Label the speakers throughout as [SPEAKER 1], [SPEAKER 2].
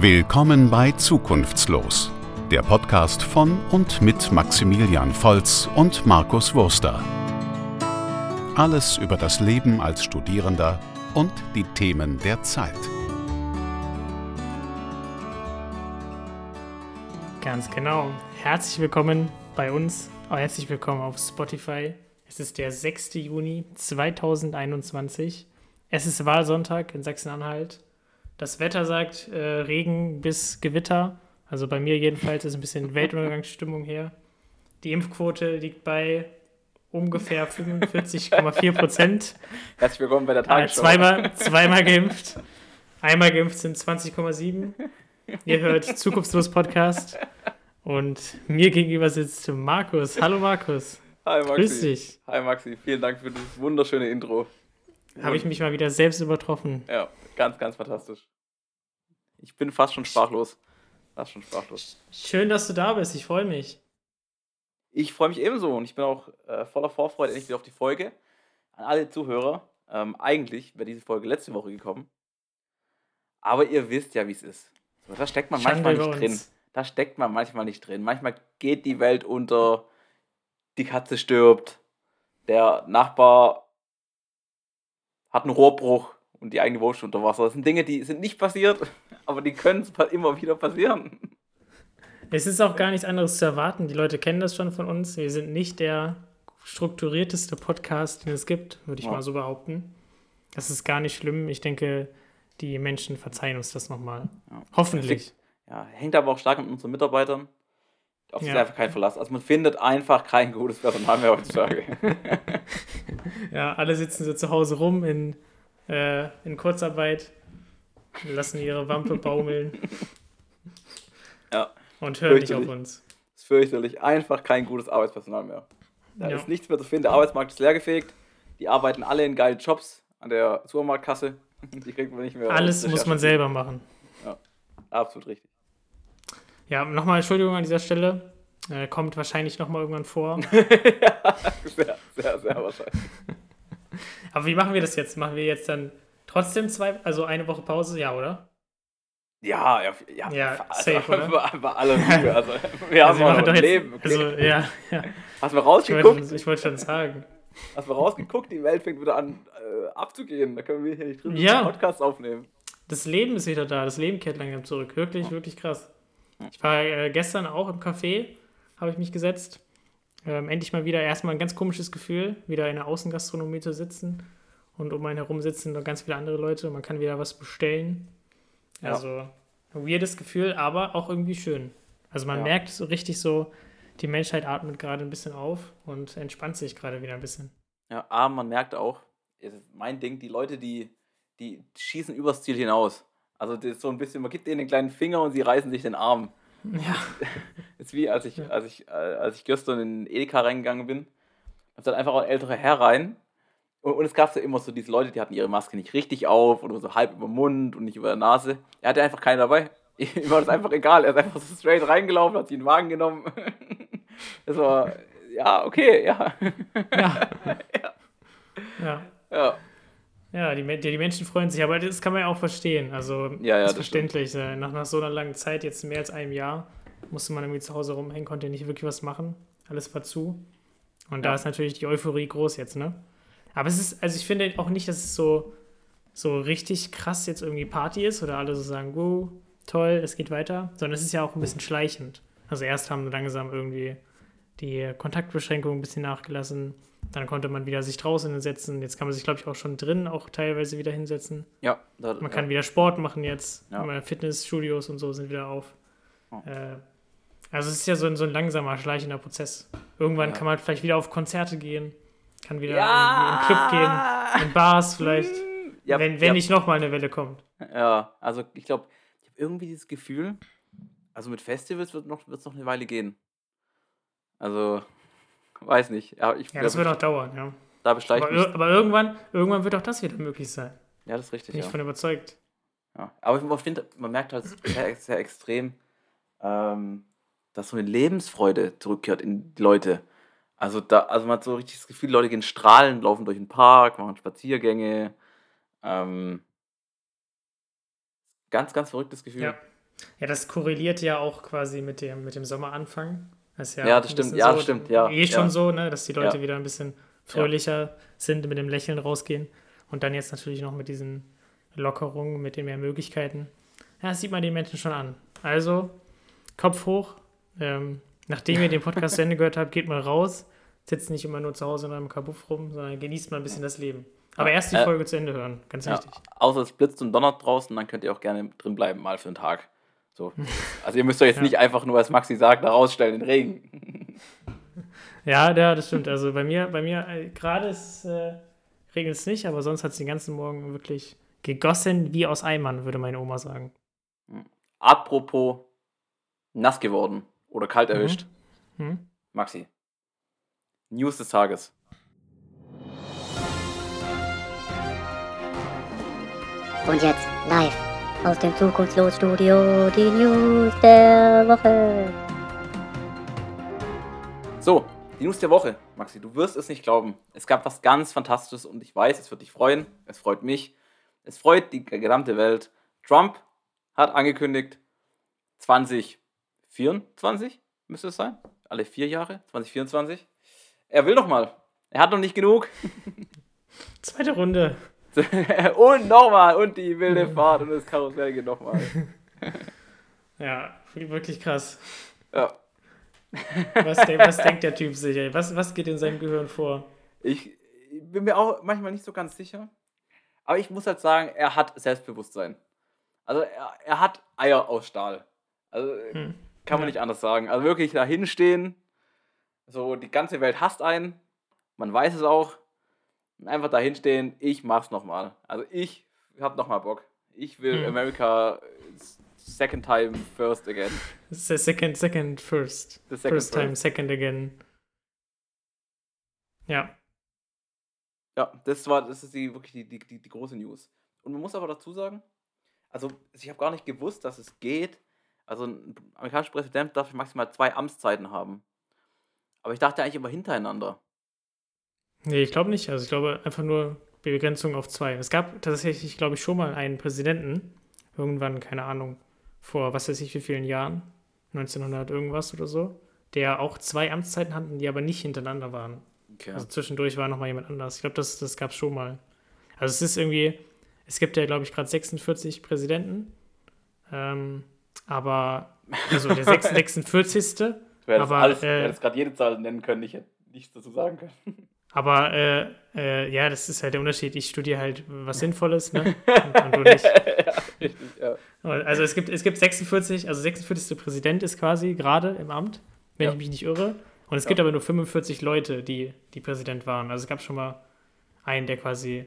[SPEAKER 1] Willkommen bei Zukunftslos, der Podcast von und mit Maximilian Volz und Markus Wurster. Alles über das Leben als Studierender und die Themen der Zeit.
[SPEAKER 2] Ganz genau. Herzlich willkommen bei uns. Herzlich willkommen auf Spotify. Es ist der 6. Juni 2021. Es ist Wahlsonntag in Sachsen-Anhalt. Das Wetter sagt äh, Regen bis Gewitter. Also bei mir jedenfalls ist ein bisschen Weltuntergangsstimmung hier. Die Impfquote liegt bei ungefähr 45,4 Prozent.
[SPEAKER 3] Herzlich willkommen bei der Tagesschau.
[SPEAKER 2] Äh, zweimal, zweimal geimpft. Einmal geimpft sind 20,7. Ihr hört Zukunftslos Podcast. Und mir gegenüber sitzt Markus. Hallo Markus.
[SPEAKER 3] Hi Maxi.
[SPEAKER 2] Grüß dich.
[SPEAKER 3] Hi Maxi, vielen Dank für dieses wunderschöne Intro.
[SPEAKER 2] Habe ich mich mal wieder selbst übertroffen.
[SPEAKER 3] Ja, ganz, ganz fantastisch. Ich bin fast schon sprachlos. Fast schon sprachlos.
[SPEAKER 2] Schön, dass du da bist. Ich freue mich.
[SPEAKER 3] Ich freue mich ebenso und ich bin auch äh, voller Vorfreude endlich wieder auf die Folge. An alle Zuhörer. Ähm, eigentlich wäre diese Folge letzte Woche gekommen. Aber ihr wisst ja, wie es ist. So, da steckt man
[SPEAKER 2] Schande
[SPEAKER 3] manchmal nicht drin. Da steckt man manchmal nicht drin. Manchmal geht die Welt unter, die Katze stirbt, der Nachbar hat einen Rohrbruch und die eigene Wohnung unter Wasser. Das sind Dinge, die sind nicht passiert, aber die können immer wieder passieren.
[SPEAKER 2] Es ist auch gar nichts anderes zu erwarten. Die Leute kennen das schon von uns. Wir sind nicht der strukturierteste Podcast, den es gibt, würde ich
[SPEAKER 3] Ja.
[SPEAKER 2] mal so behaupten. Das ist gar nicht schlimm. Ich denke, die Menschen verzeihen uns das nochmal.
[SPEAKER 3] Ja.
[SPEAKER 2] Hoffentlich.
[SPEAKER 3] Ja, hängt aber auch stark an unseren Mitarbeitern. Auf die
[SPEAKER 2] Ja.
[SPEAKER 3] ist einfach kein Verlass. Also man findet einfach kein gutes Personal mehr heutzutage.
[SPEAKER 2] Ja, alle sitzen so zu Hause rum in, äh, in Kurzarbeit, lassen ihre Wampe baumeln
[SPEAKER 3] ja,
[SPEAKER 2] und hören nicht auf uns.
[SPEAKER 3] ist fürchterlich. Einfach kein gutes Arbeitspersonal mehr. Da
[SPEAKER 2] Ja.
[SPEAKER 3] ist nichts mehr zu finden. Der Arbeitsmarkt ist leergefegt. Die arbeiten alle in geilen Jobs an der Supermarktkasse. Die kriegt man nicht mehr.
[SPEAKER 2] Alles muss man selber machen.
[SPEAKER 3] Absolut richtig.
[SPEAKER 2] Ja, nochmal Entschuldigung an dieser Stelle. Äh, kommt wahrscheinlich nochmal irgendwann vor.
[SPEAKER 3] ja, sehr, sehr, sehr wahrscheinlich.
[SPEAKER 2] Aber wie machen wir das jetzt? Machen wir jetzt dann trotzdem zwei, also eine Woche Pause? Ja, oder?
[SPEAKER 3] Ja, ja, ja,
[SPEAKER 2] Ja,
[SPEAKER 3] also,
[SPEAKER 2] safe, oder?
[SPEAKER 3] bei, bei aller Liebe. Also, wir haben
[SPEAKER 2] wir
[SPEAKER 3] auch
[SPEAKER 2] machen
[SPEAKER 3] noch
[SPEAKER 2] doch
[SPEAKER 3] ein
[SPEAKER 2] jetzt-
[SPEAKER 3] Leben.
[SPEAKER 2] Also, ja, ja.
[SPEAKER 3] Hast du mal
[SPEAKER 2] Ich
[SPEAKER 3] rausgeguckt?
[SPEAKER 2] wollte, ich wollte schon sagen.
[SPEAKER 3] Hast du mal rausgeguckt? Die Welt fängt wieder an äh, abzugehen. Da können wir hier nicht drin
[SPEAKER 2] Ja.
[SPEAKER 3] einen Podcast aufnehmen.
[SPEAKER 2] Das Leben ist wieder da. Das Leben kehrt langsam zurück. Wirklich, wirklich krass. Ich war äh, gestern auch im Café, habe ich mich gesetzt. Ähm, endlich mal wieder erstmal ein ganz komisches Gefühl, wieder in der Außengastronomie zu sitzen. Und um einen herum sitzen noch ganz viele andere Leute. Man kann wieder was bestellen.
[SPEAKER 3] Ja.
[SPEAKER 2] Also, ein weirdes Gefühl, aber auch irgendwie schön. Also, man
[SPEAKER 3] Ja.
[SPEAKER 2] merkt so richtig so, die Menschheit atmet gerade ein bisschen auf und entspannt sich gerade wieder ein bisschen.
[SPEAKER 3] Ja, aber man merkt auch, mein Ding, die Leute, die, die schießen übers Ziel hinaus. Also das ist so ein bisschen, man gibt denen den kleinen Finger und sie reißen sich den Arm.
[SPEAKER 2] Ja,
[SPEAKER 3] ist wie als ich,
[SPEAKER 2] Ja.
[SPEAKER 3] als ich, äh, als ich gestern in Edeka reingegangen bin. Da ist dann einfach auch ein älterer Herr rein. Und, und es gab so immer so diese Leute, die hatten ihre Maske nicht richtig auf oder so halb über den Mund und nicht über der Nase. Er hatte einfach keine dabei. Ihm war das einfach egal. Er ist einfach so straight reingelaufen, hat sich den Wagen genommen. Das war, ja, okay, ja.
[SPEAKER 2] ja. ja.
[SPEAKER 3] Ja,
[SPEAKER 2] Ja, die, Men- die, die Menschen freuen sich, aber das kann man ja auch verstehen. Also,
[SPEAKER 3] Ja, ja,
[SPEAKER 2] ist verständlich. Äh, Nach, nach so einer langen Zeit, jetzt mehr als einem Jahr, musste man irgendwie zu Hause rumhängen, konnte nicht wirklich was machen. Alles war zu. Und da
[SPEAKER 3] Ja.
[SPEAKER 2] ist natürlich die Euphorie groß jetzt, ne? Aber es ist, also ich finde auch nicht, dass es so, so richtig krass jetzt irgendwie Party ist oder alle so sagen, wow, toll, es geht weiter, sondern es ist ja auch ein bisschen schleichend. Also erst haben langsam irgendwie die Kontaktbeschränkungen ein bisschen nachgelassen. Dann konnte man wieder sich draußen hinsetzen. Jetzt kann man sich, glaube ich, auch schon drin auch teilweise wieder hinsetzen.
[SPEAKER 3] ja. Da,
[SPEAKER 2] Man
[SPEAKER 3] ja.
[SPEAKER 2] kann wieder Sport machen jetzt.
[SPEAKER 3] Ja.
[SPEAKER 2] Fitnessstudios und so sind wieder auf.
[SPEAKER 3] Oh.
[SPEAKER 2] Äh, also es ist ja so ein, so ein langsamer, schleichender Prozess. Irgendwann
[SPEAKER 3] Ja.
[SPEAKER 2] kann man vielleicht wieder auf Konzerte gehen, kann wieder
[SPEAKER 3] Ja.
[SPEAKER 2] in den Club gehen, in Bars vielleicht,
[SPEAKER 3] Ja,
[SPEAKER 2] wenn, wenn
[SPEAKER 3] ja,
[SPEAKER 2] nicht nochmal eine Welle kommt.
[SPEAKER 3] Ja, also ich glaube, ich habe irgendwie dieses Gefühl, also mit Festivals wird es noch, wird's noch eine Weile gehen. Also, weiß nicht. Ja, ich,
[SPEAKER 2] Ja, das
[SPEAKER 3] da,
[SPEAKER 2] wird auch dauern, ja.
[SPEAKER 3] da
[SPEAKER 2] Aber,
[SPEAKER 3] mich.
[SPEAKER 2] aber irgendwann, irgendwann wird auch das wieder möglich sein.
[SPEAKER 3] Ja, das ist richtig.
[SPEAKER 2] Bin ich
[SPEAKER 3] Ja.
[SPEAKER 2] von überzeugt.
[SPEAKER 3] Ja. Aber ich finde, man merkt halt sehr, sehr extrem, ähm, dass so eine Lebensfreude zurückkehrt in die Leute. Also, da, also man hat so richtig das Gefühl, Leute gehen strahlen, laufen durch den Park, machen Spaziergänge. Ähm, ganz, ganz verrücktes Gefühl.
[SPEAKER 2] Ja. Ja, das korreliert ja auch quasi mit dem, mit dem Sommeranfang. Das ja,
[SPEAKER 3] Ja, das stimmt, ja,
[SPEAKER 2] so,
[SPEAKER 3] das stimmt, ja,
[SPEAKER 2] Eh schon
[SPEAKER 3] ja.
[SPEAKER 2] so, ne, dass die Leute
[SPEAKER 3] Ja.
[SPEAKER 2] wieder ein bisschen fröhlicher sind, mit dem Lächeln rausgehen. Und dann jetzt natürlich noch mit diesen Lockerungen, mit den mehr Möglichkeiten. Ja, das sieht man den Menschen schon an. Also, Kopf hoch. Ähm, nachdem ihr den Podcast zu Ende gehört habt, geht mal raus. Sitzt nicht immer nur zu Hause in einem Kabuff rum, sondern genießt mal ein bisschen das Leben. Aber erst die
[SPEAKER 3] Äh,
[SPEAKER 2] Folge zu Ende hören, ganz wichtig.
[SPEAKER 3] außer es blitzt und donnert draußen, dann könnt ihr auch gerne drin bleiben, mal für einen Tag. So. Also ihr müsst euch jetzt
[SPEAKER 2] Ja.
[SPEAKER 3] nicht einfach nur, was Maxi sagt, da rausstellen in den Regen.
[SPEAKER 2] Ja, ja, das stimmt. Also bei mir, bei mir äh, gerade ist äh, regnet es nicht, aber sonst hat es den ganzen Morgen wirklich gegossen wie aus Eimern, würde meine Oma sagen.
[SPEAKER 3] Apropos nass geworden oder kalt
[SPEAKER 2] Mhm.
[SPEAKER 3] erwischt.
[SPEAKER 2] Hm?
[SPEAKER 3] Maxi. News des Tages.
[SPEAKER 4] Und jetzt live aus dem Zukunftslos-Studio die News der Woche.
[SPEAKER 3] So, die News der Woche. Maxi, du wirst es nicht glauben. Es gab was ganz Fantastisches und ich weiß, es wird dich freuen. Es freut mich. Es freut die gesamte Welt. Trump hat angekündigt, 2024 müsste es sein. Alle vier Jahre, 2024. Er will noch mal. Er hat noch nicht genug.
[SPEAKER 2] Zweite Runde.
[SPEAKER 3] und nochmal. Und die wilde Fahrt und das Karussell geht nochmal.
[SPEAKER 2] Ja, wirklich krass.
[SPEAKER 3] Ja.
[SPEAKER 2] Was, denk, was denkt der Typ sich? Ey? Was, was geht in seinem Gehirn vor?
[SPEAKER 3] Ich bin mir auch manchmal nicht so ganz sicher. Aber ich muss halt sagen, er hat Selbstbewusstsein. Also er, er hat Eier aus Stahl. Also
[SPEAKER 2] Hm.
[SPEAKER 3] kann man
[SPEAKER 2] Ja.
[SPEAKER 3] nicht anders sagen. Also wirklich da hinstehen. So, die ganze Welt hasst einen. Man weiß es auch. Einfach da hinstehen, ich mach's nochmal. Also ich hab nochmal Bock. Ich will
[SPEAKER 2] Hm.
[SPEAKER 3] America second time first again.
[SPEAKER 2] Der second, second, first.
[SPEAKER 3] The second
[SPEAKER 2] first time,
[SPEAKER 3] first.
[SPEAKER 2] second again. Ja.
[SPEAKER 3] Ja, das war, das ist die, wirklich die, die, die, die große News. Und man muss aber dazu sagen, also ich habe gar nicht gewusst, dass es geht. Also ein amerikanischer Präsident darf maximal zwei Amtszeiten haben. Aber ich dachte eigentlich immer hintereinander.
[SPEAKER 2] Nee, ich glaube nicht. Also ich glaube einfach nur Begrenzung auf zwei. Es gab tatsächlich, glaube ich, schon mal einen Präsidenten, irgendwann, keine Ahnung, vor was weiß ich wie vielen Jahren, 1900 irgendwas oder so, der auch zwei Amtszeiten hatten, die aber nicht hintereinander waren.
[SPEAKER 3] Okay.
[SPEAKER 2] Also zwischendurch war noch mal jemand anders. Ich glaube, das, das gab es schon mal. Also es ist irgendwie, es gibt ja, glaube ich, gerade 46 Präsidenten. Ähm, aber, also der 6, 46.
[SPEAKER 3] du hättest,
[SPEAKER 2] äh,
[SPEAKER 3] gerade jede Zahl nennen können, ich hätte nichts dazu sagen können.
[SPEAKER 2] Aber äh, äh, ja, das ist halt der Unterschied. Ich studiere halt was Sinnvolles, ne? Und, und du nicht.
[SPEAKER 3] ja, richtig, ja.
[SPEAKER 2] Also es gibt, es gibt 46, also 46. Präsident ist quasi gerade im Amt, wenn
[SPEAKER 3] Ja.
[SPEAKER 2] ich mich nicht irre. Und es
[SPEAKER 3] Ja.
[SPEAKER 2] gibt aber nur 45 Leute, die, die Präsident waren. Also es gab schon mal einen, der quasi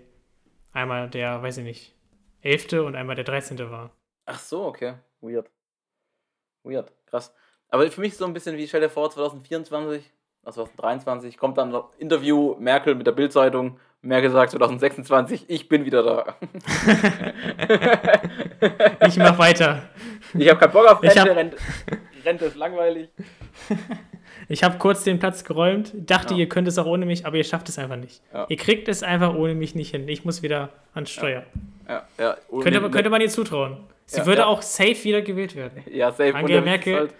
[SPEAKER 2] einmal der, weiß ich nicht, 11. und einmal der 13. war.
[SPEAKER 3] Ach so, okay. Weird. Weird, krass. Aber für mich so ein bisschen wie, stell dir vor, 2024, also 2023, kommt dann noch Interview Merkel mit der Bildzeitung. Merkel sagt 2026, ich bin wieder da.
[SPEAKER 2] Ich mach weiter.
[SPEAKER 3] Ich habe keinen Bock auf Rente,
[SPEAKER 2] hab-
[SPEAKER 3] Rente, Rente ist langweilig.
[SPEAKER 2] Ich habe kurz den Platz geräumt, dachte,
[SPEAKER 3] Ja.
[SPEAKER 2] ihr könnt es auch ohne mich, aber ihr schafft es einfach nicht.
[SPEAKER 3] Ja.
[SPEAKER 2] Ihr kriegt es einfach ohne mich nicht hin. Ich muss wieder ans Steuer.
[SPEAKER 3] Ja, ja. Und
[SPEAKER 2] Könnte, könnte man ihr zutrauen. Sie
[SPEAKER 3] Ja,
[SPEAKER 2] würde
[SPEAKER 3] ja.
[SPEAKER 2] auch safe wieder gewählt werden.
[SPEAKER 3] Ja, safe.
[SPEAKER 2] Angela Merkel-
[SPEAKER 3] Halt,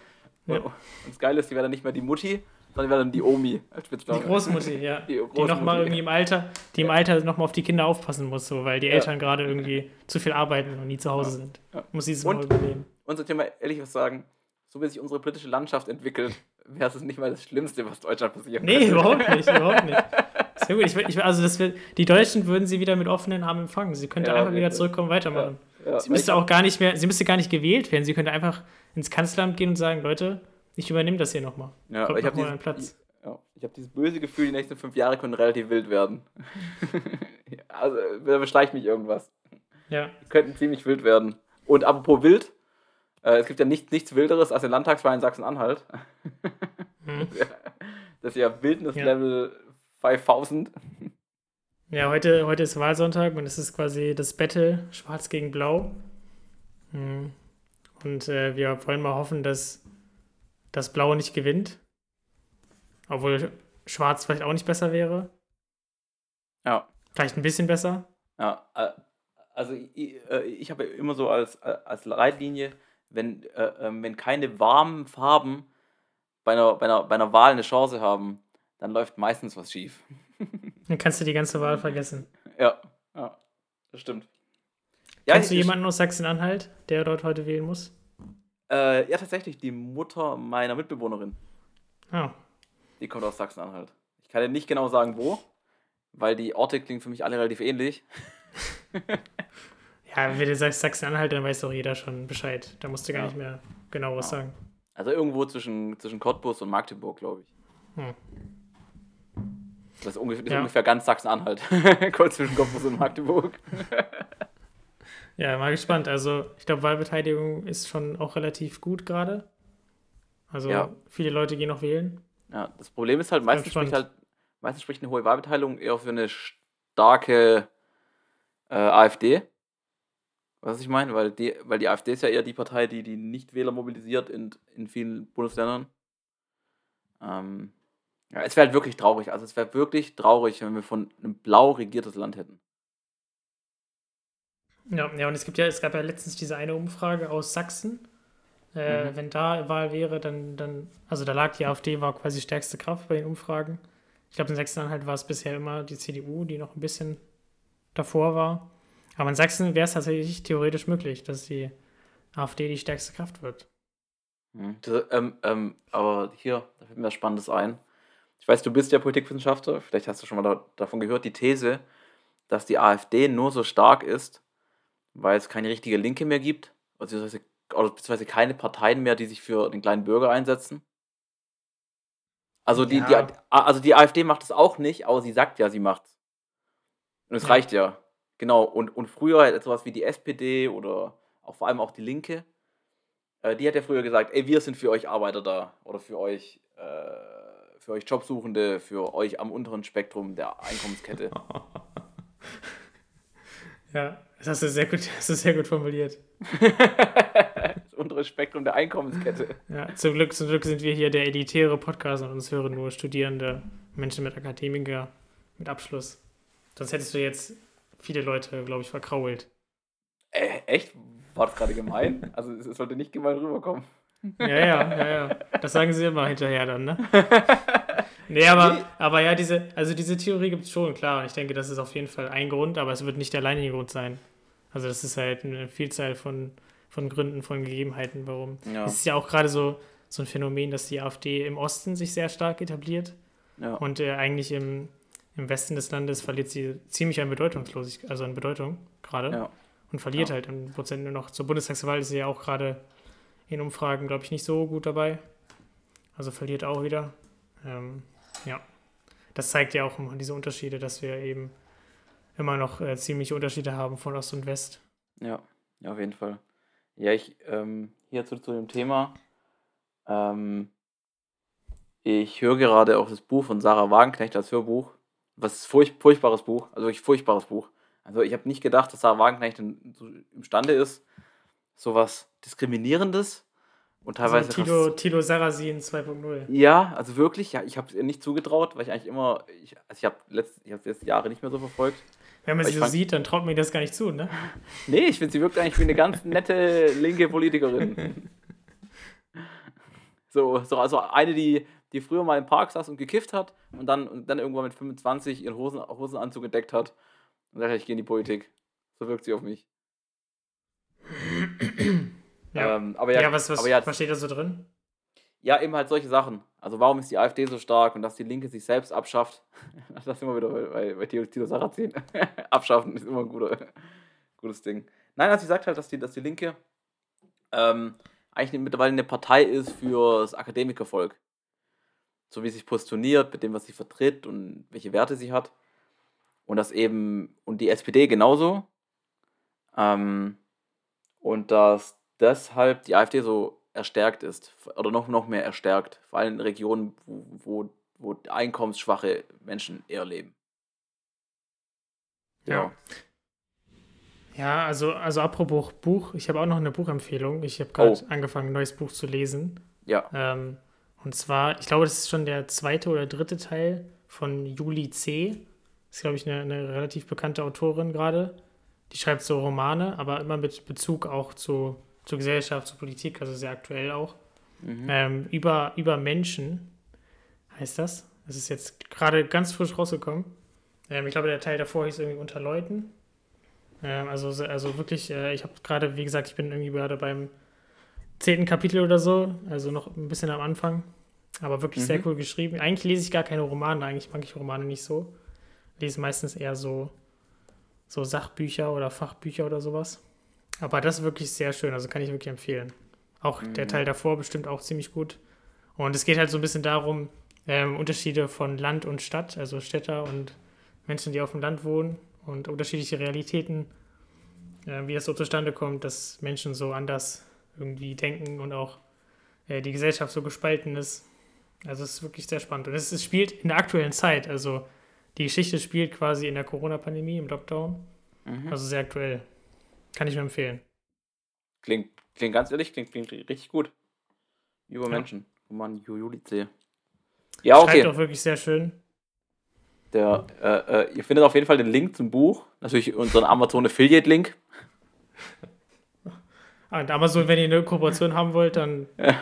[SPEAKER 2] Ja.
[SPEAKER 3] und, und das Geile ist, die wäre dann nicht mehr die Mutti, sondern wäre dann die Omi als
[SPEAKER 2] Die
[SPEAKER 3] Spitzname.
[SPEAKER 2] Großmutti, ja.
[SPEAKER 3] Die
[SPEAKER 2] Die,
[SPEAKER 3] Großmutti.
[SPEAKER 2] nochmal irgendwie im Alter, die im Alter nochmal auf die Kinder aufpassen muss, so, weil die
[SPEAKER 3] Ja.
[SPEAKER 2] Eltern gerade irgendwie zu viel arbeiten und nie zu Hause sind.
[SPEAKER 3] Ja.
[SPEAKER 2] Muss sie es mal übernehmen.
[SPEAKER 3] So Thema ehrlich was sagen, so wie sich unsere politische Landschaft entwickelt, wäre es nicht mal das Schlimmste, was Deutschland passieren
[SPEAKER 2] Nee,
[SPEAKER 3] könnte.
[SPEAKER 2] überhaupt nicht, überhaupt nicht. Sehr gut. Ich, ich, also das wird, die Deutschen würden sie wieder mit offenen Armen empfangen. Sie könnte
[SPEAKER 3] Ja,
[SPEAKER 2] einfach wieder zurückkommen, weitermachen.
[SPEAKER 3] Ja,
[SPEAKER 2] Sie müsste auch gar nicht mehr, sie müsste gar nicht gewählt werden. Sie könnte einfach ins Kanzleramt gehen und sagen, Leute, ich übernehme das hier nochmal.
[SPEAKER 3] Ja, aber ich habe
[SPEAKER 2] einen Platz.
[SPEAKER 3] ja, ich hab dieses böse Gefühl, die nächsten fünf Jahre können relativ wild werden. Ja, also, da beschleicht mich irgendwas.
[SPEAKER 2] Ja.
[SPEAKER 3] Die könnten ziemlich wild werden. Und apropos wild, äh, es gibt ja nicht, nichts Wilderes als den Landtagswahl in Sachsen-Anhalt.
[SPEAKER 2] Hm.
[SPEAKER 3] Das ist ja Wildnis-Level 5000.
[SPEAKER 2] Ja, heute, heute ist Wahlsonntag und es ist quasi das Battle Schwarz gegen Blau. Hm. Und äh, wir wollen mal hoffen, dass das Blau nicht gewinnt. Obwohl Schwarz vielleicht auch nicht besser wäre.
[SPEAKER 3] Ja.
[SPEAKER 2] Vielleicht ein bisschen besser.
[SPEAKER 3] Ja, äh, also ich, äh, ich habe ja immer so als, äh, als Leitlinie, wenn, äh, ähm, wenn keine warmen Farben bei einer, bei, einer, bei einer Wahl eine Chance haben, dann läuft meistens was schief.
[SPEAKER 2] Dann kannst du die ganze Wahl vergessen.
[SPEAKER 3] Ja, ja das stimmt.
[SPEAKER 2] Kennst du jemanden aus Sachsen-Anhalt, der dort heute wählen muss?
[SPEAKER 3] Äh, ja, tatsächlich, die Mutter meiner Mitbewohnerin.
[SPEAKER 2] Ah,
[SPEAKER 3] Die kommt aus Sachsen-Anhalt. Ich kann dir nicht genau sagen, wo, weil die Orte klingen für mich alle relativ ähnlich.
[SPEAKER 2] ja, wenn du sagst Sachsen-Anhalt, dann weiß doch jeder schon Bescheid. Da musst du gar
[SPEAKER 3] Ja.
[SPEAKER 2] nicht mehr genau was sagen.
[SPEAKER 3] Also irgendwo zwischen, zwischen Cottbus und Magdeburg, glaube ich.
[SPEAKER 2] Hm.
[SPEAKER 3] Das ist ungefähr, das ist
[SPEAKER 2] Ja.
[SPEAKER 3] ungefähr ganz Sachsen-Anhalt. Kurz zwischen Cottbus und Magdeburg.
[SPEAKER 2] Ja, mal gespannt. Also, ich glaube, Wahlbeteiligung ist schon auch relativ gut gerade. Also,
[SPEAKER 3] Ja.
[SPEAKER 2] viele Leute gehen noch wählen.
[SPEAKER 3] Ja, das Problem ist halt, meistens spricht halt, meistens spricht eine hohe Wahlbeteiligung eher für eine starke äh, AfD. Was ich meine, weil die, weil die AfD ist ja eher die Partei, die die Nichtwähler mobilisiert in, in vielen Bundesländern. Ähm, ja, es wäre halt wirklich traurig. Also es wäre wirklich traurig, wenn wir von einem blau regiertes Land hätten.
[SPEAKER 2] Ja, ja, und es gibt ja, es gab ja letztens diese eine Umfrage aus Sachsen. Äh,
[SPEAKER 3] Mhm.
[SPEAKER 2] Wenn da Wahl wäre, dann, dann, also da lag die AfD, war quasi stärkste Kraft bei den Umfragen. Ich glaube, in Sachsen-Anhalt war es bisher immer die CDU, die noch ein bisschen davor war. Aber in Sachsen wäre es tatsächlich theoretisch möglich, dass die AfD die stärkste Kraft wird.
[SPEAKER 3] Mhm. Das, ähm, ähm, aber hier, da fällt mir was Spannendes ein. Ich weiß, du bist ja Politikwissenschaftler, vielleicht hast du schon mal da, davon gehört, die These, dass die AfD nur so stark ist, weil es keine richtige Linke mehr gibt, beziehungsweise, oder beziehungsweise keine Parteien mehr, die sich für den kleinen Bürger einsetzen. Also die,
[SPEAKER 2] Ja.
[SPEAKER 3] die, also die AfD macht es auch nicht, aber sie sagt ja, sie macht's. Und es
[SPEAKER 2] Ja.
[SPEAKER 3] reicht ja. Genau. Und, und früher sowas wie die SPD oder auch vor allem auch die Linke, äh, die hat ja früher gesagt, ey, wir sind für euch Arbeiter da oder für euch, äh, für euch Jobsuchende, für euch am unteren Spektrum der Einkommenskette.
[SPEAKER 2] Ja, das hast du sehr gut, hast du sehr gut formuliert.
[SPEAKER 3] das untere Spektrum der Einkommenskette.
[SPEAKER 2] Ja, zum Glück, zum Glück sind wir hier der elitäre Podcast und uns hören nur Studierende, Menschen mit Akademiker, mit Abschluss. Sonst hättest du jetzt viele Leute, glaube ich, verkrault.
[SPEAKER 3] Äh, echt? War das gerade gemein? Also es, es sollte nicht gemein rüberkommen.
[SPEAKER 2] Ja, ja, ja, ja. Das sagen sie immer hinterher dann, ne? Nee, aber, aber ja, diese, also diese Theorie gibt es schon, klar. Und ich denke, das ist auf jeden Fall ein Grund, aber es wird nicht der alleinige Grund sein. Also das ist halt eine Vielzahl von, von Gründen, von Gegebenheiten, warum.
[SPEAKER 3] Ja.
[SPEAKER 2] Es ist ja auch gerade so, so ein Phänomen, dass die AfD im Osten sich sehr stark etabliert
[SPEAKER 3] Ja.
[SPEAKER 2] und äh, eigentlich im, im Westen des Landes verliert sie ziemlich an Bedeutungslosigkeit, also an Bedeutung gerade
[SPEAKER 3] ja.
[SPEAKER 2] und verliert halt im Prozent nur noch. Zur Bundestagswahl ist sie ja auch gerade in Umfragen, glaube ich, nicht so gut dabei. Also verliert auch wieder. Ähm, ja. Das zeigt ja auch immer diese Unterschiede, dass wir eben immer noch äh, ziemliche Unterschiede haben von Ost und West.
[SPEAKER 3] Ja, ja, auf jeden Fall. Ja, ich, ähm, hier zu, dem Thema. Ähm, ich höre gerade auch das Buch von Sarah Wagenknecht als Hörbuch. Was furch furchtbares Buch, also wirklich furchtbares Buch. Also ich habe nicht gedacht, dass Sarah Wagenknecht in, so imstande ist, sowas Diskriminierendes und teilweise
[SPEAKER 2] also Tilo, Tilo Sarrazin 2.0.
[SPEAKER 3] Ja, also wirklich, ja, ich habe es ihr nicht zugetraut, weil ich eigentlich immer, ich, also ich habe letzt, ich jetzt Jahre nicht mehr so verfolgt.
[SPEAKER 2] Wenn man sie so
[SPEAKER 3] fand-
[SPEAKER 2] sieht, dann traut mir das gar nicht zu, ne?
[SPEAKER 3] Nee, ich finde, sie wirkt eigentlich wie eine ganz nette linke Politikerin. So, so also eine, die, die früher mal im Park saß und gekifft hat und dann, und dann irgendwann mit 25 ihren Hosen, Hosenanzug entdeckt hat und sagt, ich gehe in die Politik. So wirkt sie auf mich.
[SPEAKER 2] Ja.
[SPEAKER 3] Ähm, aber
[SPEAKER 2] Ja,
[SPEAKER 3] ja,
[SPEAKER 2] was, was,
[SPEAKER 3] aber ja,
[SPEAKER 2] was steht da so drin?
[SPEAKER 3] ja, eben halt solche Sachen. Also warum ist die AfD so stark und dass die Linke sich selbst abschafft? Das immer wieder bei, bei, Tilo Sarrazin. Abschaffen ist immer ein guter, gutes Ding. Nein, also sie sagt halt, dass die, dass die Linke ähm, eigentlich mittlerweile eine Partei ist für das Akademikervolk. So wie sie sich positioniert, mit dem, was sie vertritt und welche Werte sie hat. Und das eben, und die SPD genauso. Ähm, und dass deshalb die AfD so erstärkt ist oder noch, noch mehr erstärkt, vor allem in Regionen, wo, wo, wo einkommensschwache Menschen eher leben.
[SPEAKER 2] Ja. Ja, also, also apropos Buch, ich habe auch noch eine Buchempfehlung. Ich habe gerade
[SPEAKER 3] Oh.
[SPEAKER 2] angefangen, ein neues Buch zu lesen.
[SPEAKER 3] Ja.
[SPEAKER 2] Ähm, und zwar, ich glaube, das ist schon der zweite oder dritte Teil von Julie C. Das ist, glaube ich, eine, eine relativ bekannte Autorin gerade. Die schreibt so Romane, aber immer mit Bezug auch zu, zur Gesellschaft, zur Politik, also sehr aktuell auch.
[SPEAKER 3] Mhm.
[SPEAKER 2] Ähm, über, über Menschen heißt das. Das ist jetzt gerade ganz frisch rausgekommen. Ähm, ich glaube, der Teil davor hieß irgendwie unter Leuten. Ähm, also, also wirklich, äh, ich habe gerade, wie gesagt, ich bin irgendwie gerade beim zehnten Kapitel oder so, also noch ein bisschen am Anfang. Aber wirklich sehr
[SPEAKER 3] Mhm.
[SPEAKER 2] cool geschrieben. Eigentlich lese ich gar keine Romane, eigentlich mag ich Romane nicht so. Lese meistens eher so, so Sachbücher oder Fachbücher oder sowas. Aber das ist wirklich sehr schön, also kann ich wirklich empfehlen. Auch der
[SPEAKER 3] Mhm.
[SPEAKER 2] Teil davor bestimmt auch ziemlich gut. Und es geht halt so ein bisschen darum, ähm, Unterschiede von Land und Stadt, also Städter und Menschen, die auf dem Land wohnen und unterschiedliche Realitäten, äh, wie das so zustande kommt, dass Menschen so anders irgendwie denken und auch äh, die Gesellschaft so gespalten ist. Also es ist wirklich sehr spannend. Und es, es spielt in der aktuellen Zeit, also die Geschichte spielt quasi in der Corona-Pandemie, im Lockdown.
[SPEAKER 3] Mhm.
[SPEAKER 2] Also sehr aktuell. Kann ich nur empfehlen.
[SPEAKER 3] Klingt, klingt ganz ehrlich, klingt, klingt richtig gut. Über
[SPEAKER 2] Ja.
[SPEAKER 3] Menschen. Roman Julice. Ja,
[SPEAKER 2] Schreibt
[SPEAKER 3] okay.
[SPEAKER 2] auch wirklich sehr schön.
[SPEAKER 3] Der, äh, äh, ihr findet auf jeden Fall den Link zum Buch. Natürlich unseren Amazon Affiliate-Link.
[SPEAKER 2] Ah, Und Amazon, wenn ihr eine Kooperation haben wollt, dann.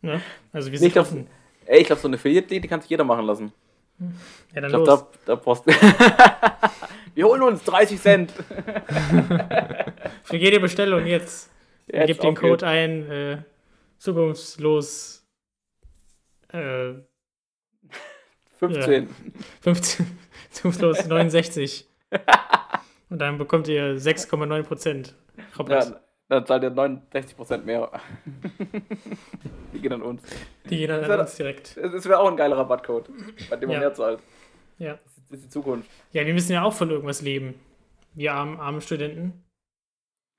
[SPEAKER 2] Ne? Also wir sind
[SPEAKER 3] ich glaub,
[SPEAKER 2] offen.
[SPEAKER 3] Ey, ich glaube, so eine Affiliate-Link, die kann sich jeder machen lassen.
[SPEAKER 2] Ja, dann
[SPEAKER 3] Ich glaube, da, da brauchst Wir holen uns 30 Cent.
[SPEAKER 2] Für jede Bestellung jetzt.
[SPEAKER 3] Jetzt
[SPEAKER 2] Gebt den Code ein. Äh, zukunftslos. Äh,
[SPEAKER 3] 15.
[SPEAKER 2] 15. zukunftslos 69. Und dann bekommt ihr 6,9% Rabatt.
[SPEAKER 3] Ja, dann zahlt ihr 69% mehr. Die gehen an uns.
[SPEAKER 2] Die gehen an
[SPEAKER 3] wär-
[SPEAKER 2] uns direkt.
[SPEAKER 3] Das wäre auch ein geiler Rabattcode, bei dem man
[SPEAKER 2] Ja.
[SPEAKER 3] mehr zahlt.
[SPEAKER 2] Ja.
[SPEAKER 3] Das ist die Zukunft.
[SPEAKER 2] ja, wir müssen ja auch von irgendwas leben. Wir armen, armen Studenten.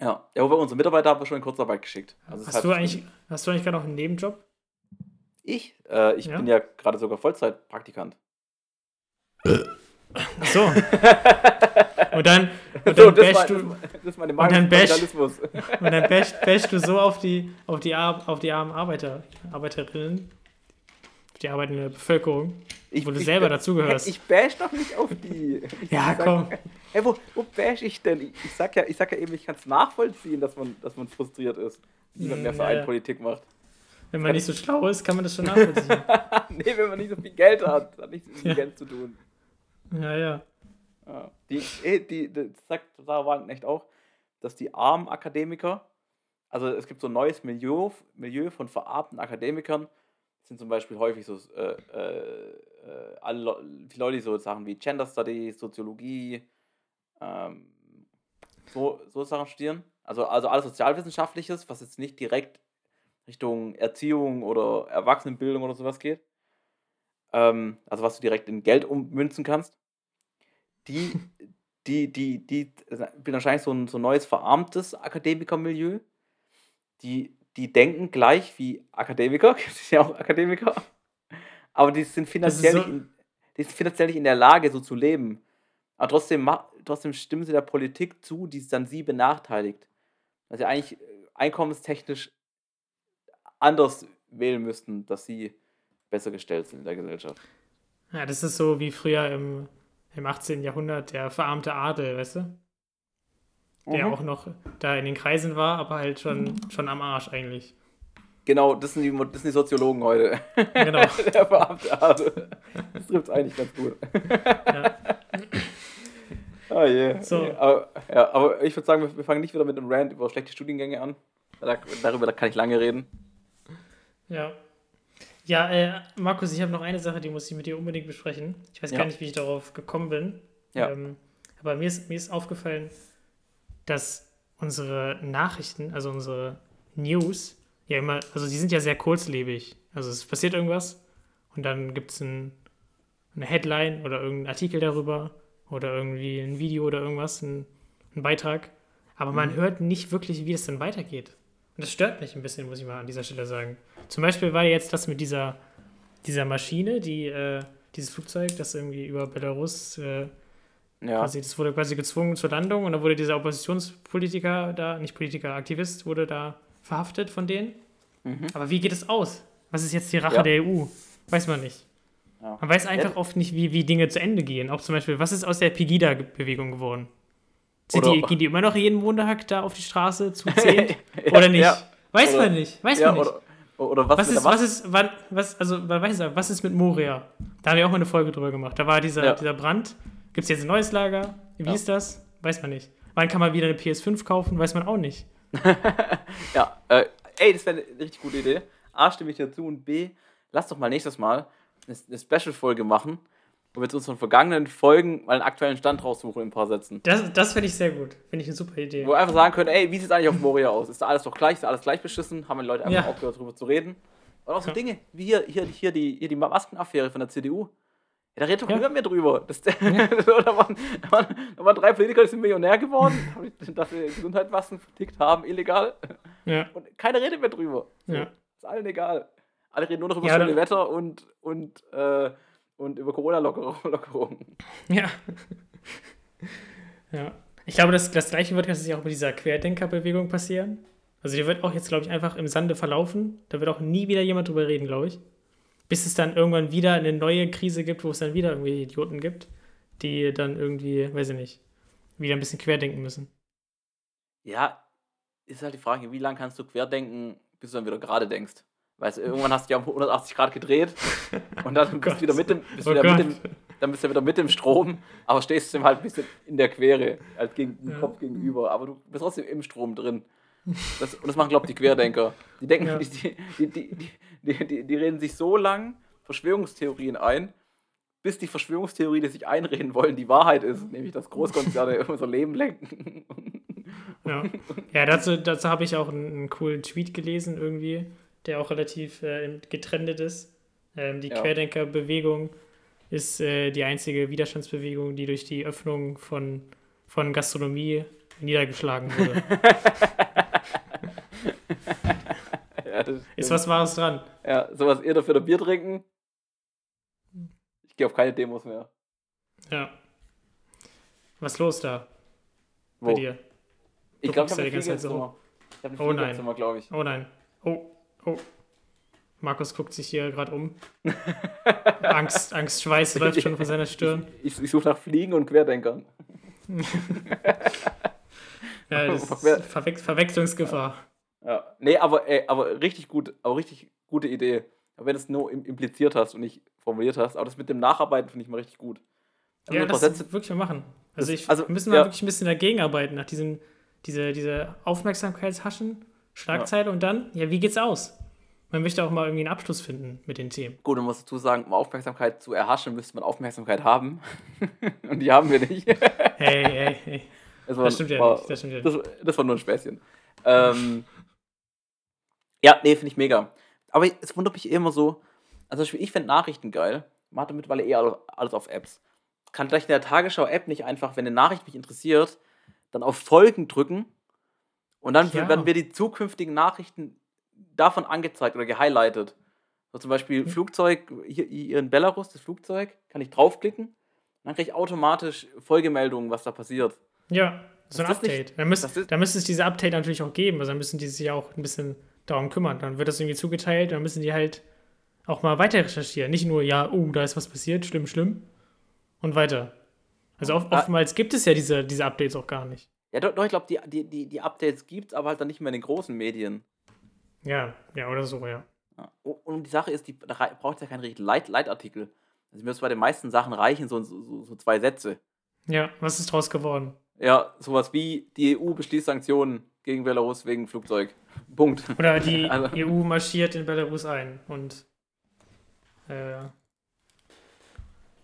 [SPEAKER 3] Ja, ja wobei unsere Mitarbeiter haben wir schon in Kurzarbeit geschickt. Also
[SPEAKER 2] Hast du eigentlich, hast du eigentlich gerade noch einen Nebenjob?
[SPEAKER 3] Ich? Äh, ich
[SPEAKER 2] Ja?
[SPEAKER 3] bin ja gerade sogar Vollzeitpraktikant.
[SPEAKER 2] Ach so. und dann, und
[SPEAKER 3] So,
[SPEAKER 2] dann
[SPEAKER 3] das, war,
[SPEAKER 2] bashst
[SPEAKER 3] das,
[SPEAKER 2] du,
[SPEAKER 3] das ist meine Meinung
[SPEAKER 2] dann bash- und dann bashst, bashst du so auf die, auf die, Ar auf die armen Arbeiter, Arbeiterinnen, auf die arbeitende Bevölkerung,
[SPEAKER 3] Ich,
[SPEAKER 2] wo du
[SPEAKER 3] ich-
[SPEAKER 2] selber dazugehörst.
[SPEAKER 3] Ich bash doch nicht auf die. Ich
[SPEAKER 2] Ja,
[SPEAKER 3] sag-
[SPEAKER 2] komm.
[SPEAKER 3] Hey, wo, wo bash ich denn? Ich, ich, sag ja, ich sag ja eben, ich kann es nachvollziehen, dass man, dass man frustriert ist, wie man
[SPEAKER 2] Mm,
[SPEAKER 3] mehr
[SPEAKER 2] ja,
[SPEAKER 3] Verein
[SPEAKER 2] ja.
[SPEAKER 3] Politik macht.
[SPEAKER 2] Wenn man nicht so schlau ist, kann man das schon nachvollziehen.
[SPEAKER 3] nee, wenn man nicht so viel Geld hat, hat nichts mit
[SPEAKER 2] Ja.
[SPEAKER 3] Geld zu tun.
[SPEAKER 2] ja, ja.
[SPEAKER 3] Ja. Die, eh, die, das sagt Sarah Wagenknecht auch, dass die armen Akademiker, also es gibt so ein neues Milieu, Milieu von verarmten Akademikern, das sind zum Beispiel häufig so äh, äh, äh, alle Le- die Leute, die so Sachen wie Gender Studies, Soziologie, ähm, so, so Sachen studieren. Also, also alles Sozialwissenschaftliches, was jetzt nicht direkt Richtung Erziehung oder Erwachsenenbildung oder sowas geht. Ähm, also was du direkt in Geld ummünzen kannst die, die, die, die bin wahrscheinlich so ein, so ein neues verarmtes Akademikermilieu. Die, die denken gleich wie Akademiker, gibt es ja auch Akademiker, aber die sind finanziell,
[SPEAKER 2] so-
[SPEAKER 3] nicht in, die sind finanziell nicht in der Lage, so zu leben. Aber trotzdem, trotzdem stimmen sie der Politik zu, die es dann sie benachteiligt. Weil sie eigentlich äh, einkommenstechnisch anders wählen müssten, dass sie besser gestellt sind in der Gesellschaft.
[SPEAKER 2] Ja, das ist so wie früher im, im 18. Jahrhundert der verarmte Adel, weißt du? Der
[SPEAKER 3] Mhm.
[SPEAKER 2] auch noch da in den Kreisen war, aber halt schon, schon am Arsch eigentlich.
[SPEAKER 3] Genau, das sind die, das sind die Soziologen heute.
[SPEAKER 2] Genau.
[SPEAKER 3] Der verarmte Adel. Das trifft eigentlich ganz gut.
[SPEAKER 2] Ja.
[SPEAKER 3] Oh je.
[SPEAKER 2] So.
[SPEAKER 3] Aber, ja, aber ich würde sagen, wir, fangen nicht wieder mit einem Rant über schlechte Studiengänge an. Da, darüber kann ich lange reden.
[SPEAKER 2] Ja. Ja, äh, Markus, ich habe noch eine Sache, die muss ich mit dir unbedingt besprechen. Ich weiß
[SPEAKER 3] Ja.
[SPEAKER 2] gar nicht, wie ich darauf gekommen bin.
[SPEAKER 3] Ja.
[SPEAKER 2] Ähm, aber mir ist, mir ist aufgefallen, dass unsere Nachrichten, also unsere News, ja immer, also die sind ja sehr kurzlebig. Also es passiert irgendwas und dann gibt es ein, eine Headline oder irgendeinen Artikel darüber oder irgendwie ein Video oder irgendwas, ein, ein Beitrag. Aber man hört nicht wirklich, wie es dann weitergeht. Und das stört mich ein bisschen, muss ich mal an dieser Stelle sagen. Zum Beispiel war jetzt das mit dieser, dieser Maschine, die, äh, dieses Flugzeug, das irgendwie über Belarus, äh,
[SPEAKER 3] Ja.
[SPEAKER 2] quasi, das wurde quasi gezwungen zur Landung und dann wurde dieser Oppositionspolitiker da, nicht Politiker, Aktivist, wurde da verhaftet von denen.
[SPEAKER 3] Mhm.
[SPEAKER 2] Aber wie geht es aus? Was ist jetzt die Rache
[SPEAKER 3] Ja.
[SPEAKER 2] der EU? Weiß man nicht.
[SPEAKER 3] Ja.
[SPEAKER 2] Man weiß einfach oft nicht, wie, wie Dinge zu Ende gehen. Auch zum Beispiel, was ist aus der Pegida-Bewegung geworden? Sind die, gehen die immer noch jeden Montag da auf die Straße zu zehn? oder nicht? Weiß
[SPEAKER 3] Oder-
[SPEAKER 2] man nicht. Weiß man nicht.
[SPEAKER 3] Oder, oder was,
[SPEAKER 2] was ist, was ist, wann, was, also, was ist mit Moria? Da haben wir auch mal eine Folge drüber gemacht. Da war dieser,
[SPEAKER 3] Ja.
[SPEAKER 2] dieser Brand. Gibt es jetzt ein neues Lager? Wie
[SPEAKER 3] Ja.
[SPEAKER 2] ist das? Weiß man nicht. Wann kann man wieder eine PS5 kaufen? Weiß man auch nicht.
[SPEAKER 3] Ja, äh, ey, das wäre eine richtig gute Idee. A, stimme ich dir zu und B, lass doch mal nächstes Mal eine, eine Special-Folge machen, wo wir zu unseren vergangenen Folgen mal einen aktuellen Stand raussuchen in ein paar Sätzen.
[SPEAKER 2] Das, das finde ich sehr gut. Finde ich eine super Idee.
[SPEAKER 3] Wo wir einfach sagen können, ey, wie sieht es eigentlich auf Moria aus? Ist da alles doch gleich? Ist da alles gleich beschissen? Haben die Leute einfach
[SPEAKER 2] Ja.
[SPEAKER 3] aufgehört, darüber zu reden? Und auch so
[SPEAKER 2] Ja.
[SPEAKER 3] Dinge, wie hier, hier, hier, die, hier die Maskenaffäre von der CDU. Ja, da redet doch
[SPEAKER 2] Ja.
[SPEAKER 3] niemand mehr drüber. Das, da, waren, da, waren, da waren drei Politiker, die sind Millionär geworden, dass sie Gesundheitsmasken vertickt haben, illegal.
[SPEAKER 2] Ja.
[SPEAKER 3] Und keiner redet mehr drüber. So,
[SPEAKER 2] Ja.
[SPEAKER 3] Ist allen egal. Alle reden nur noch über
[SPEAKER 2] Ja,
[SPEAKER 3] schöne Wetter und, und, äh, und über Corona-Lockerung.
[SPEAKER 2] Ja. ja. Ich glaube, das, das gleiche wird tatsächlich auch mit dieser Querdenkerbewegung passieren. Also die wird auch jetzt, glaube ich, einfach im Sande verlaufen. Da wird auch nie wieder jemand drüber reden, glaube ich. Bis es dann irgendwann wieder eine neue Krise gibt, wo es dann wieder irgendwie Idioten gibt, die dann irgendwie, weiß ich nicht, wieder ein bisschen querdenken müssen.
[SPEAKER 3] Ja, ist halt die Frage, wie lange kannst du querdenken, bis du dann wieder gerade denkst? Weißt du, irgendwann hast du ja um 180 Grad gedreht und dann bist
[SPEAKER 2] Gott.
[SPEAKER 3] du wieder mit dem, bist
[SPEAKER 2] Oh
[SPEAKER 3] wieder mit dem, dann bist du wieder mit dem Strom, aber stehst dem halt ein bisschen in der Quere, halt gegen den
[SPEAKER 2] Ja.
[SPEAKER 3] Kopf gegenüber, aber du bist trotzdem im Strom drin. Das, und das machen, glaube ich, die Querdenker. Die denken,
[SPEAKER 2] Ja.
[SPEAKER 3] die, die, die, die, reden sich so lang Verschwörungstheorien ein, bis die Verschwörungstheorie, die sich einreden wollen, die Wahrheit ist, nämlich dass Großkonzerne unser Leben lenken.
[SPEAKER 2] Ja, ja dazu, dazu habe ich auch einen, einen coolen Tweet gelesen irgendwie, der auch relativ äh, getrendet ist. Ähm, die
[SPEAKER 3] Ja.
[SPEAKER 2] Querdenkerbewegung ist äh, die einzige Widerstandsbewegung, die durch die Öffnung von, von Gastronomie niedergeschlagen wurde. Ist was Wahres dran.
[SPEAKER 3] Ja, sowas ihr dafür ein Bier trinken. Ich gehe auf keine Demos mehr.
[SPEAKER 2] Ja. Was ist los da
[SPEAKER 3] Wo?
[SPEAKER 2] bei dir?
[SPEAKER 3] Ich glaube, ich habe
[SPEAKER 2] die
[SPEAKER 3] ein
[SPEAKER 2] ganze Zeit so
[SPEAKER 3] Fliegerzimmer. Ich habe ein
[SPEAKER 2] Oh nein.
[SPEAKER 3] Glaube ich.
[SPEAKER 2] Oh nein. Oh, oh. Markus guckt sich hier gerade um. Angst, Angst, Schweiß läuft schon von seiner Stirn.
[SPEAKER 3] Ich, ich suche nach Fliegen und Querdenkern.
[SPEAKER 2] Ja, das ist Verwech Verwechslungsgefahr.
[SPEAKER 3] Ja. Nee, aber, ey, aber richtig gut, aber richtig gute Idee. Aber wenn du es nur im- impliziert hast und nicht formuliert hast, aber das mit dem Nacharbeiten finde ich mal richtig gut.
[SPEAKER 2] Ja,
[SPEAKER 3] Also
[SPEAKER 2] das
[SPEAKER 3] Sätze-
[SPEAKER 2] wirklich mal machen. Also, ich,
[SPEAKER 3] also,
[SPEAKER 2] wir müssen mal
[SPEAKER 3] ja.
[SPEAKER 2] wirklich ein bisschen dagegen arbeiten, nach diesem, diese, diese Aufmerksamkeitshaschen, Schlagzeile und dann, ja, wie geht's aus? Man möchte auch mal irgendwie einen Abschluss finden mit den Themen.
[SPEAKER 3] Gut, man muss dazu sagen, um Aufmerksamkeit zu erhaschen, müsste man Aufmerksamkeit haben. und die haben wir nicht.
[SPEAKER 2] Hey, hey, hey.
[SPEAKER 3] Das, war,
[SPEAKER 2] Das stimmt ja
[SPEAKER 3] war,
[SPEAKER 2] nicht. Das stimmt ja nicht.
[SPEAKER 3] Das, das war nur ein Späßchen. Ähm, ja, nee, finde ich mega. Aber es wundert mich immer so. Also, zum Beispiel, ich finde Nachrichten geil. Man hat mittlerweile eh alles, auf Apps. Kann gleich in der Tagesschau-App nicht einfach, wenn eine Nachricht mich interessiert, dann auf Folgen drücken und dann
[SPEAKER 2] Ja.
[SPEAKER 3] werden mir die zukünftigen Nachrichten davon angezeigt oder gehighlightet. So zum Beispiel
[SPEAKER 2] Hm.
[SPEAKER 3] Flugzeug, hier, hier in Belarus, das Flugzeug, kann ich draufklicken. Dann kriege ich automatisch Folgemeldungen, was da passiert.
[SPEAKER 2] Ja, so ein
[SPEAKER 3] ist nicht-
[SPEAKER 2] Update. Da, müsst, da müsste es diese Update natürlich auch geben. Also dann müssen die sich auch ein bisschen darum kümmern. Dann wird das irgendwie zugeteilt. Dann müssen die halt auch mal weiter recherchieren. Nicht nur, ja, oh, da ist was passiert, schlimm, schlimm. Und weiter. Also oft,
[SPEAKER 3] Ah.
[SPEAKER 2] oftmals gibt es ja diese, diese Updates auch gar nicht.
[SPEAKER 3] Ja, doch, ich glaube, die, die, die, die Updates gibt es, aber halt dann nicht mehr in den großen Medien.
[SPEAKER 2] Ja, ja, oder so, ja.
[SPEAKER 3] Und die Sache ist, die, da braucht ja keinen richtigen Leit Leitartikel. Also mir ist bei den meisten Sachen reichen so, so, so- so zwei Sätze.
[SPEAKER 2] Ja, was ist draus geworden?
[SPEAKER 3] Ja, sowas wie die EU beschließt Sanktionen gegen Belarus wegen Flugzeug. Punkt.
[SPEAKER 2] Oder die
[SPEAKER 3] Also-
[SPEAKER 2] EU marschiert in Belarus ein und äh,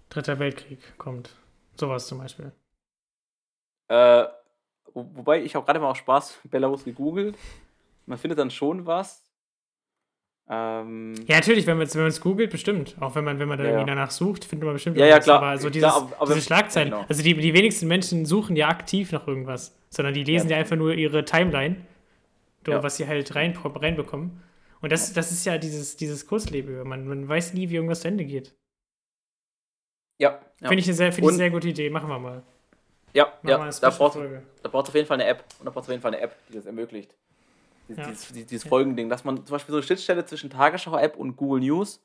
[SPEAKER 2] Dritter Weltkrieg kommt. Sowas zum Beispiel.
[SPEAKER 3] Äh, wo, wobei, ich habe gerade mal auch Spaß Belarus gegoogelt. Man findet dann schon was. Ähm,
[SPEAKER 2] Ja, natürlich, wenn man es googelt, bestimmt. Auch wenn man, wenn man da
[SPEAKER 3] Ja,
[SPEAKER 2] irgendwie danach sucht, findet man bestimmt
[SPEAKER 3] Ja, ja, klar.
[SPEAKER 2] Aber so
[SPEAKER 3] Klar,
[SPEAKER 2] dieses,
[SPEAKER 3] aber- aber-
[SPEAKER 2] diese Schlagzeilen,
[SPEAKER 3] genau.
[SPEAKER 2] also die, die wenigsten Menschen suchen ja aktiv nach irgendwas, sondern die lesen ja,
[SPEAKER 3] Ja.
[SPEAKER 2] einfach nur ihre Timeline, so,
[SPEAKER 3] Ja.
[SPEAKER 2] was sie halt rein, reinbekommen. Und das, das ist ja dieses, dieses Kurzleben. Man, man weiß nie, wie irgendwas zu Ende geht.
[SPEAKER 3] ja, ja.
[SPEAKER 2] Finde ich eine sehr, find ich
[SPEAKER 3] Und-
[SPEAKER 2] eine sehr gute Idee. Machen wir mal.
[SPEAKER 3] ja,
[SPEAKER 2] Machen
[SPEAKER 3] ja.
[SPEAKER 2] eine
[SPEAKER 3] Da brauchst du auf jeden Fall eine App. Und da brauchst du auf jeden Fall eine App, die das ermöglicht. Dies-
[SPEAKER 2] Ja.
[SPEAKER 3] Dieses, dieses. Folgending, dass man zum Beispiel so eine Schnittstelle zwischen Tagesschau-App und Google News.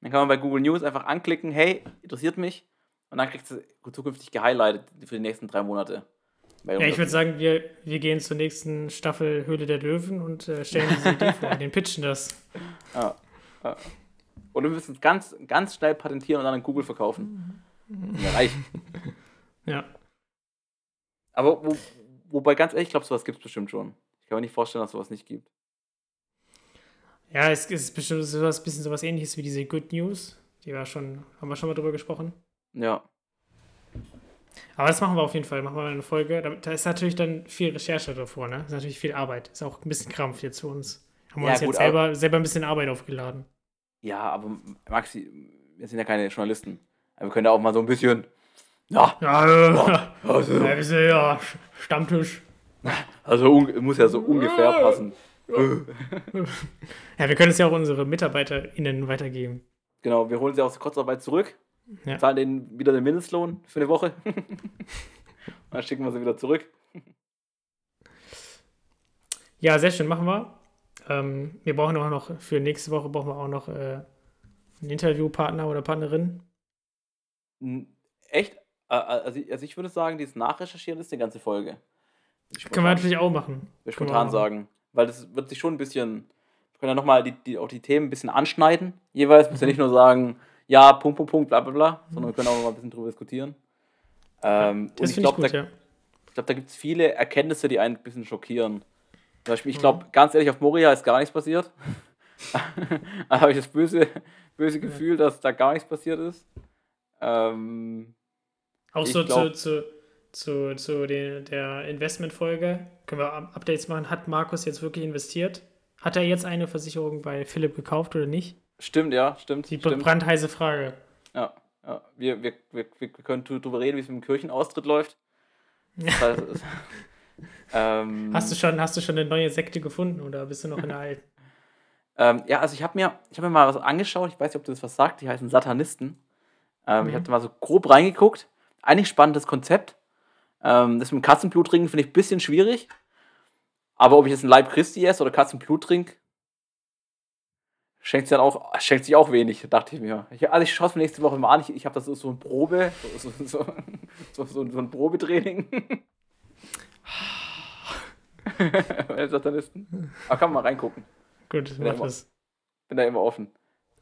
[SPEAKER 3] Dann kann man bei Google News einfach anklicken, hey, interessiert mich. Und dann kriegst du zukünftig gehighlightet für die nächsten drei Monate. Bei
[SPEAKER 2] Ja, ich würde sagen, wir, wir gehen zur nächsten Staffel Höhle der Löwen und äh, stellen diese Idee vor. Den pitchen das.
[SPEAKER 3] Ja, ja. Und wir müssen es ganz, ganz schnell patentieren und dann an Google verkaufen. Ja, reich.
[SPEAKER 2] Ja.
[SPEAKER 3] Aber wo, wobei, ganz ehrlich, ich glaube, sowas gibt es bestimmt schon. Ich kann mir nicht vorstellen, dass sowas nicht gibt.
[SPEAKER 2] Ja, es ist bestimmt sowas, bisschen sowas ähnliches wie diese Good News. Die war schon, haben wir schon mal drüber gesprochen.
[SPEAKER 3] Ja.
[SPEAKER 2] Aber das machen wir auf jeden Fall. Machen wir mal eine Folge. Da, da ist natürlich dann viel Recherche davor, ne? ist natürlich viel Arbeit. Ist auch ein bisschen Krampf jetzt für uns. Haben wir
[SPEAKER 3] Ja,
[SPEAKER 2] uns
[SPEAKER 3] gut,
[SPEAKER 2] jetzt selber, selber ein bisschen Arbeit aufgeladen.
[SPEAKER 3] Ja, aber Maxi, wir sind ja keine Journalisten. Aber wir können ja auch mal so ein bisschen. Ja,
[SPEAKER 2] Ja, äh,
[SPEAKER 3] also,
[SPEAKER 2] ja, sind ja Sch- Stammtisch.
[SPEAKER 3] also muss ja so ungefähr passen.
[SPEAKER 2] Ja, wir können es ja auch unsere MitarbeiterInnen weitergeben.
[SPEAKER 3] Genau, wir holen sie aus der Kurzarbeit zurück,
[SPEAKER 2] Ja.
[SPEAKER 3] zahlen denen wieder den Mindestlohn für eine Woche. Dann schicken wir sie wieder zurück.
[SPEAKER 2] Ja, sehr schön, machen wir. Ähm, wir brauchen auch noch, für nächste Woche brauchen wir auch noch äh, einen Interviewpartner oder Partnerin.
[SPEAKER 3] Echt? Also ich, also ich würde sagen, dieses Nachrecherchieren ist die ganze Folge.
[SPEAKER 2] Können wir natürlich auch machen. Können
[SPEAKER 3] spontan sagen. Weil das wird sich schon ein bisschen. Wir können ja nochmal die, die, auch die Themen ein bisschen anschneiden. Jeweils müssen wir nicht nur sagen, ja, Punkt, Punkt, Punkt, bla bla bla, sondern wir können auch noch mal ein bisschen drüber diskutieren. Ähm, und
[SPEAKER 2] Das
[SPEAKER 3] ich
[SPEAKER 2] finde ich
[SPEAKER 3] glaube, da,
[SPEAKER 2] ja.
[SPEAKER 3] ich glaub, da gibt es viele Erkenntnisse, die einen ein bisschen schockieren. Zum Beispiel, ich
[SPEAKER 2] Mhm.
[SPEAKER 3] glaube, ganz ehrlich, auf Moria ist gar nichts passiert. da habe ich das böse, böse Gefühl, dass da gar nichts passiert ist. Ähm,
[SPEAKER 2] Auch so
[SPEAKER 3] glaub-
[SPEAKER 2] zu, zu, zu, zu den, der Investmentfolge können wir Up- Updates machen. Hat Markus jetzt wirklich investiert? Hat er jetzt eine Versicherung bei Philipp gekauft oder nicht?
[SPEAKER 3] Stimmt, ja, stimmt.
[SPEAKER 2] Die
[SPEAKER 3] stimmt.
[SPEAKER 2] brandheiße Frage.
[SPEAKER 3] Ja, ja. Wir, wir, wir, wir können drüber reden, wie es mit dem Kirchenaustritt läuft. Das heißt, ähm,
[SPEAKER 2] Hast du schon, hast du schon eine neue Sekte gefunden oder bist du noch in der alten?
[SPEAKER 3] ähm, ja, also ich habe mir, ich hab mir mal was angeschaut, ich weiß nicht, ob du das was sagt, die heißen Satanisten. Ähm, Ich
[SPEAKER 2] Mhm.
[SPEAKER 3] habe mal so grob reingeguckt. Eigentlich spannendes Konzept. Ähm, das mit dem Katzenblut trinken finde ich ein bisschen schwierig. Aber ob ich jetzt ein Leib Christi esse oder Katzenblut trinke, schenkt sich dann auch, schenkt sich auch wenig, dachte ich mir. Ich, also ich schaue es mir nächste Woche mal an. Ich, ich habe das so, so ein Probe, so, so, so, so, so, so ein Probetraining. Bei den Satanisten. Aber kann man mal reingucken.
[SPEAKER 2] Gut,
[SPEAKER 3] Ja,
[SPEAKER 2] mach
[SPEAKER 3] immer.
[SPEAKER 2] das.
[SPEAKER 3] Bin da immer offen.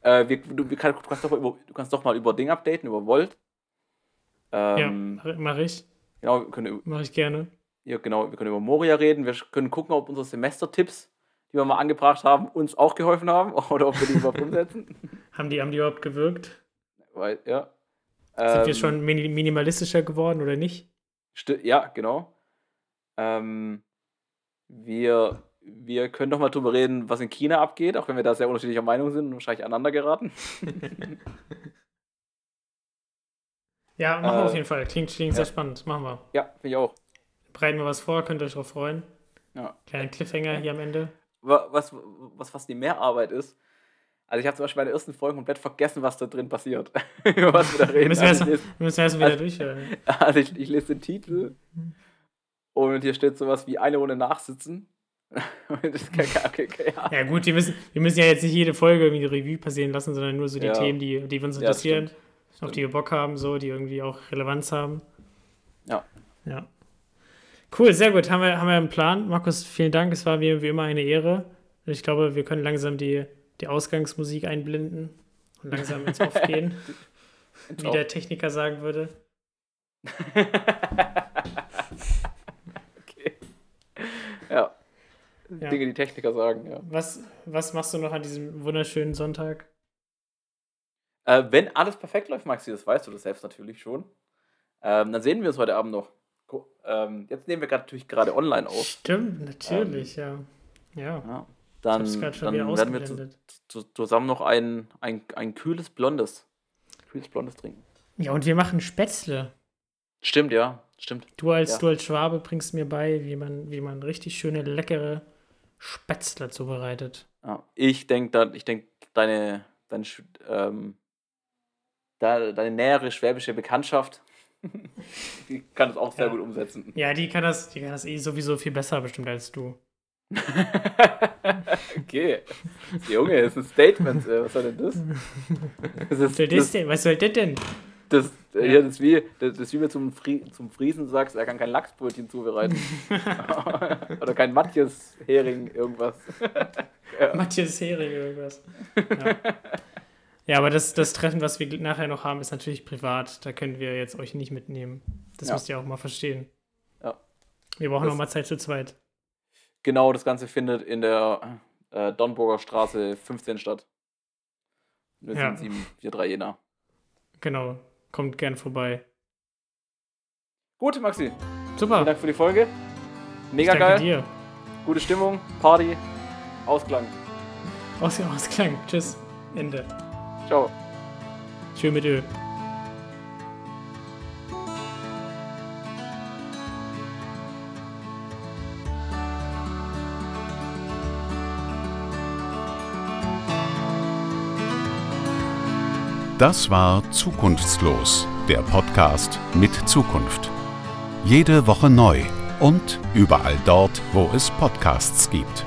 [SPEAKER 3] Äh, wir, du, du, kannst doch mal über, du kannst doch mal über Ding updaten, über Volt. Ähm,
[SPEAKER 2] ja, mache ich.
[SPEAKER 3] Genau, wir können,
[SPEAKER 2] Mache ich gerne.
[SPEAKER 3] ja, genau, wir können über Moria reden. Wir können gucken, ob unsere Semestertipps, die wir mal angebracht haben, uns auch geholfen haben oder ob wir die überhaupt umsetzen.
[SPEAKER 2] Haben die, haben die überhaupt gewirkt?
[SPEAKER 3] Weil, ja.
[SPEAKER 2] Sind wir
[SPEAKER 3] Ähm,
[SPEAKER 2] schon mini minimalistischer geworden oder nicht?
[SPEAKER 3] Ja, genau. Ähm, wir, wir können doch mal drüber reden, was in China abgeht, auch wenn wir da sehr unterschiedlicher Meinung sind und wahrscheinlich aneinander geraten.
[SPEAKER 2] Ja, machen wir
[SPEAKER 3] Äh,
[SPEAKER 2] auf jeden Fall. Klingt, klingt
[SPEAKER 3] ja.
[SPEAKER 2] sehr spannend. Machen wir.
[SPEAKER 3] Ja, finde ich auch.
[SPEAKER 2] Bereiten wir was vor, könnt ihr euch darauf freuen.
[SPEAKER 3] Ja.
[SPEAKER 2] Kleiner Cliffhanger hier am Ende.
[SPEAKER 3] Wa- was, was fast die Mehrarbeit ist. Also ich habe zum Beispiel bei der ersten Folge komplett vergessen, was da drin passiert. Was wir da reden.
[SPEAKER 2] Müssen wir
[SPEAKER 3] Also
[SPEAKER 2] erst, müssen wir erst wieder
[SPEAKER 3] also-
[SPEAKER 2] durchhören.
[SPEAKER 3] also ich, ich lese den Titel und hier steht sowas wie eine Runde nachsitzen. Okay, ja.
[SPEAKER 2] Ja gut, wir müssen, wir müssen ja jetzt nicht jede Folge irgendwie die Revue passieren lassen, sondern nur so die
[SPEAKER 3] Ja.
[SPEAKER 2] Themen, die, die uns
[SPEAKER 3] Ja,
[SPEAKER 2] interessieren,
[SPEAKER 3] stimmt.
[SPEAKER 2] auf
[SPEAKER 3] Stimmt.
[SPEAKER 2] die wir Bock haben, so, die irgendwie auch Relevanz haben.
[SPEAKER 3] Ja.
[SPEAKER 2] Ja. Cool, sehr gut. Haben wir, haben wir einen Plan. Markus, vielen Dank. Es war wie, wie immer eine Ehre. Ich glaube, wir können langsam die, die Ausgangsmusik einblenden und langsam ins Off gehen, wie der Techniker sagen würde.
[SPEAKER 3] okay. Ja.
[SPEAKER 2] Ja.
[SPEAKER 3] Dinge, die Techniker sagen, ja.
[SPEAKER 2] Was, was machst du noch an diesem wunderschönen Sonntag?
[SPEAKER 3] Äh, wenn alles perfekt läuft, Maxi, das weißt du das selbst natürlich schon. Ähm, dann sehen wir uns heute Abend noch. Ähm, jetzt nehmen wir grad natürlich gerade online auf.
[SPEAKER 2] Stimmt, natürlich, ja. Ja.
[SPEAKER 3] Ja.
[SPEAKER 2] Ich
[SPEAKER 3] Dann, dann werden wir zu, zu, zusammen noch ein, ein, ein kühles Blondes. Kühles Blondes trinken.
[SPEAKER 2] Ja, und wir machen Spätzle.
[SPEAKER 3] Stimmt, ja. Stimmt.
[SPEAKER 2] Du als,
[SPEAKER 3] Ja.
[SPEAKER 2] du als Schwabe bringst mir bei, wie man, wie man richtig schöne, leckere Spätzle zubereitet.
[SPEAKER 3] Ja. Ich denke, ich denk, deine, deine, ähm, deine nähere schwäbische Bekanntschaft, die kann das auch sehr
[SPEAKER 2] Ja.
[SPEAKER 3] gut umsetzen.
[SPEAKER 2] Ja, die kann das, die kann das eh sowieso viel besser bestimmt als du.
[SPEAKER 3] okay. Junge, das ist ein Statement. äh, Was soll denn das? das
[SPEAKER 2] Was soll
[SPEAKER 3] ist,
[SPEAKER 2] das denn? Was soll das denn?
[SPEAKER 3] Das, äh, ja. das, ist wie, das, das ist wie wenn du zum, Fri zum Friesen sagst, er kann kein Lachsbrötchen zubereiten. Oder kein Matthias Hering irgendwas.
[SPEAKER 2] ja. Matthias Hering irgendwas. Ja. Ja, aber das, das Treffen, was wir nachher noch haben, ist natürlich privat. Da können wir jetzt euch nicht mitnehmen. Das ja. müsst ihr auch mal verstehen.
[SPEAKER 3] Ja.
[SPEAKER 2] Wir brauchen das, noch mal Zeit zu zweit.
[SPEAKER 3] Genau, das Ganze findet in der äh, Donburger Straße 15 statt. 0743 Jena.
[SPEAKER 2] Genau, kommt gern vorbei.
[SPEAKER 3] Gut, Maxi.
[SPEAKER 2] Super.
[SPEAKER 3] Vielen Dank für die Folge. Mega geil.
[SPEAKER 2] Dir.
[SPEAKER 3] Gute Stimmung, Party, Ausklang.
[SPEAKER 2] Aus Ausklang. Tschüss. Ende.
[SPEAKER 3] Ciao.
[SPEAKER 2] Tschö mit Ö.
[SPEAKER 1] Das war Zukunftslos, der Podcast mit Zukunft. Jede Woche neu und überall dort, wo es Podcasts gibt.